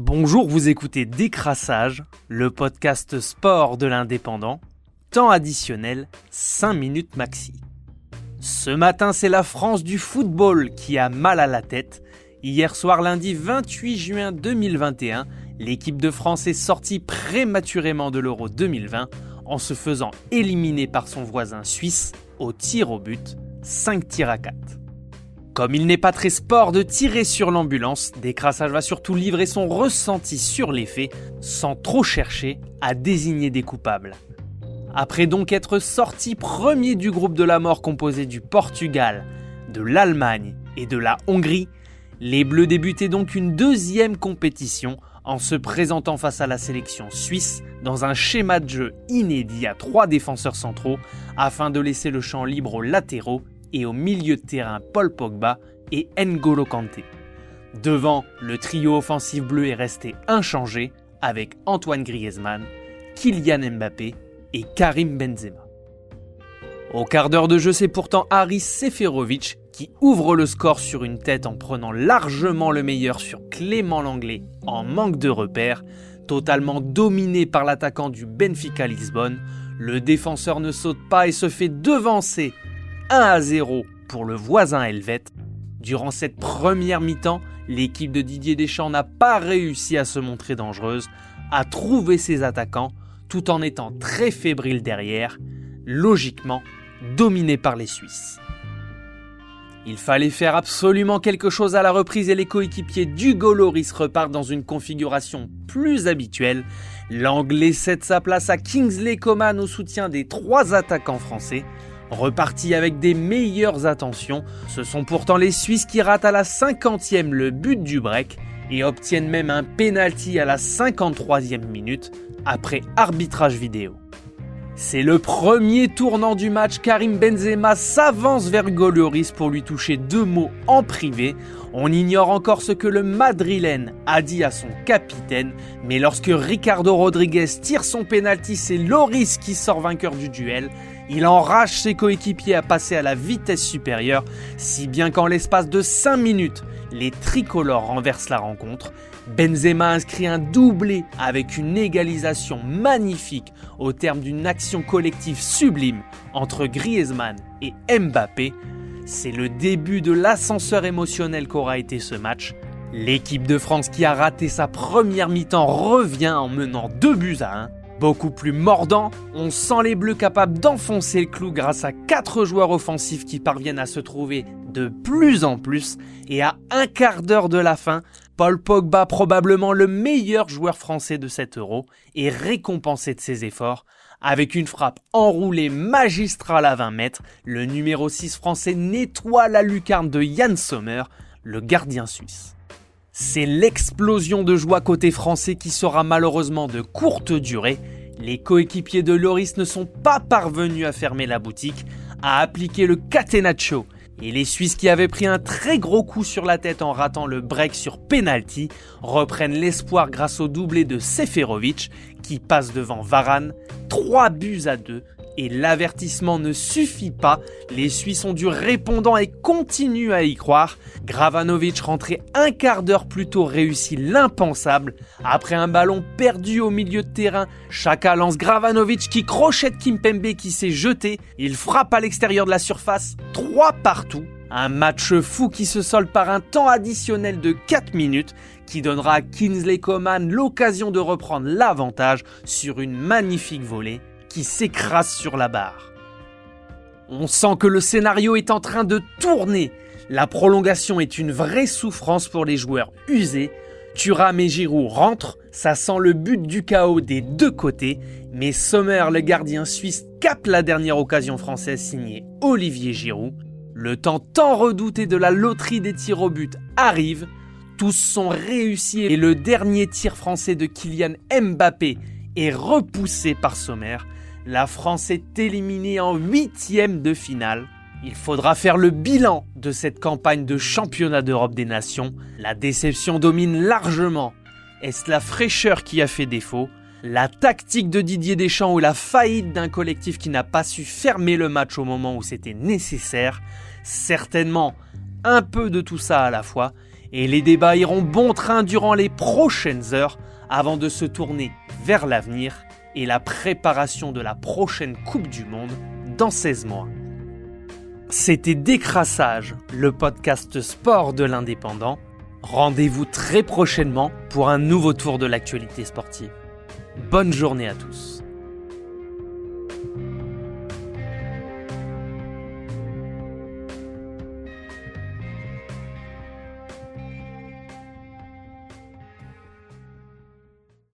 Bonjour, vous écoutez Décrassage, le podcast sport de l'indépendant. Temps additionnel, 5 minutes maxi. Ce matin, c'est la France du football qui a mal à la tête. Hier soir, lundi 28 juin 2021, l'équipe de France est sortie prématurément de l'Euro 2020 en se faisant éliminer par son voisin suisse au tir au but, 5 tirs à 4. Comme il n'est pas très sport de tirer sur l'ambulance, Décrassage va surtout livrer son ressenti sur les faits, sans trop chercher à désigner des coupables. Après donc être sorti premier du groupe de la mort composé du Portugal, de l'Allemagne et de la Hongrie, les Bleus débutaient donc une deuxième compétition en se présentant face à la sélection suisse dans un schéma de jeu inédit à trois défenseurs centraux afin de laisser le champ libre aux latéraux et au milieu de terrain Paul Pogba et N'Golo Kanté. Devant, le trio offensif bleu est resté inchangé avec Antoine Griezmann, Kylian Mbappé et Karim Benzema. Au quart d'heure de jeu, c'est pourtant Haris Seferovic qui ouvre le score sur une tête en prenant largement le meilleur sur Clément Langlais en manque de repères, totalement dominé par l'attaquant du Benfica Lisbonne. Le défenseur ne saute pas et se fait devancer 1 à 0 pour le voisin helvète. Durant cette première mi-temps, l'équipe de Didier Deschamps n'a pas réussi à se montrer dangereuse, à trouver ses attaquants, tout en étant très fébrile derrière, logiquement dominé par les Suisses. Il fallait faire absolument quelque chose à la reprise et les coéquipiers du Loris repartent dans une configuration plus habituelle. L'Anglais cède sa place à Kingsley Coman au soutien des trois attaquants français. Repartis avec des meilleures attentions, ce sont pourtant les Suisses qui ratent à la 50e le but du break et obtiennent même un penalty à la 53e minute après arbitrage vidéo. C'est le premier tournant du match. Karim Benzema s'avance vers Goloris pour lui toucher deux mots en privé. On ignore encore ce que le Madrilène a dit à son capitaine, mais lorsque Ricardo Rodriguez tire son penalty, c'est Loris qui sort vainqueur du duel. Il enrage ses coéquipiers à passer à la vitesse supérieure, si bien qu'en l'espace de 5 minutes, les tricolores renversent la rencontre. Benzema inscrit un doublé avec une égalisation magnifique au terme d'une action collective sublime entre Griezmann et Mbappé. C'est le début de l'ascenseur émotionnel qu'aura été ce match. L'équipe de France qui a raté sa première mi-temps revient en menant 2 buts à 1. Beaucoup plus mordant, on sent les Bleus capables d'enfoncer le clou grâce à 4 joueurs offensifs qui parviennent à se trouver de plus en plus et à un quart d'heure de la fin, Paul Pogba, probablement le meilleur joueur français de cet euro, est récompensé de ses efforts. Avec une frappe enroulée magistrale à 20 mètres, le numéro 6 français nettoie la lucarne de Yann Sommer, le gardien suisse. C'est l'explosion de joie côté français qui sera malheureusement de courte durée. Les coéquipiers de Loris ne sont pas parvenus à fermer la boutique, à appliquer le catenaccio et les Suisses qui avaient pris un très gros coup sur la tête en ratant le break sur penalty reprennent l'espoir grâce au doublé de Seferovic qui passe devant Varane, 3 buts à 2 et l'avertissement ne suffit pas, les Suisses ont du répondant et continuent à y croire. Gravanovic rentré un quart d'heure plus tôt réussit l'impensable. Après un ballon perdu au milieu de terrain, Chaka lance Gravanovic qui crochette Kimpembe qui s'est jeté. Il frappe à l'extérieur de la surface, 3 partout. Un match fou qui se solde par un temps additionnel de 4 minutes qui donnera à Kinsley Coman l'occasion de reprendre l'avantage sur une magnifique volée qui s'écrase sur la barre. On sent que le scénario est en train de tourner. La prolongation est une vraie souffrance pour les joueurs usés. Thuram et Giroud rentrent, ça sent le but du chaos des deux côtés, mais Sommer, le gardien suisse, capte la dernière occasion française signée Olivier Giroud. Le temps tant redouté de la loterie des tirs au but arrive, tous sont réussis et le dernier tir français de Kylian Mbappé est repoussé par Sommer. La France est éliminée en huitième de finale. Il faudra faire le bilan de cette campagne de championnat d'Europe des Nations. La déception domine largement. Est-ce la fraîcheur qui a fait défaut? La tactique de Didier Deschamps ou la faillite d'un collectif qui n'a pas su fermer le match au moment où c'était nécessaire? Certainement un peu de tout ça à la fois. et les débats iront bon train durant les prochaines heures avant de se tourner vers l'avenir et la préparation de la prochaine Coupe du Monde dans 16 mois. C'était Décrassage, le podcast sport de l'indépendant. Rendez-vous très prochainement pour un nouveau tour de l'actualité sportive. Bonne journée à tous.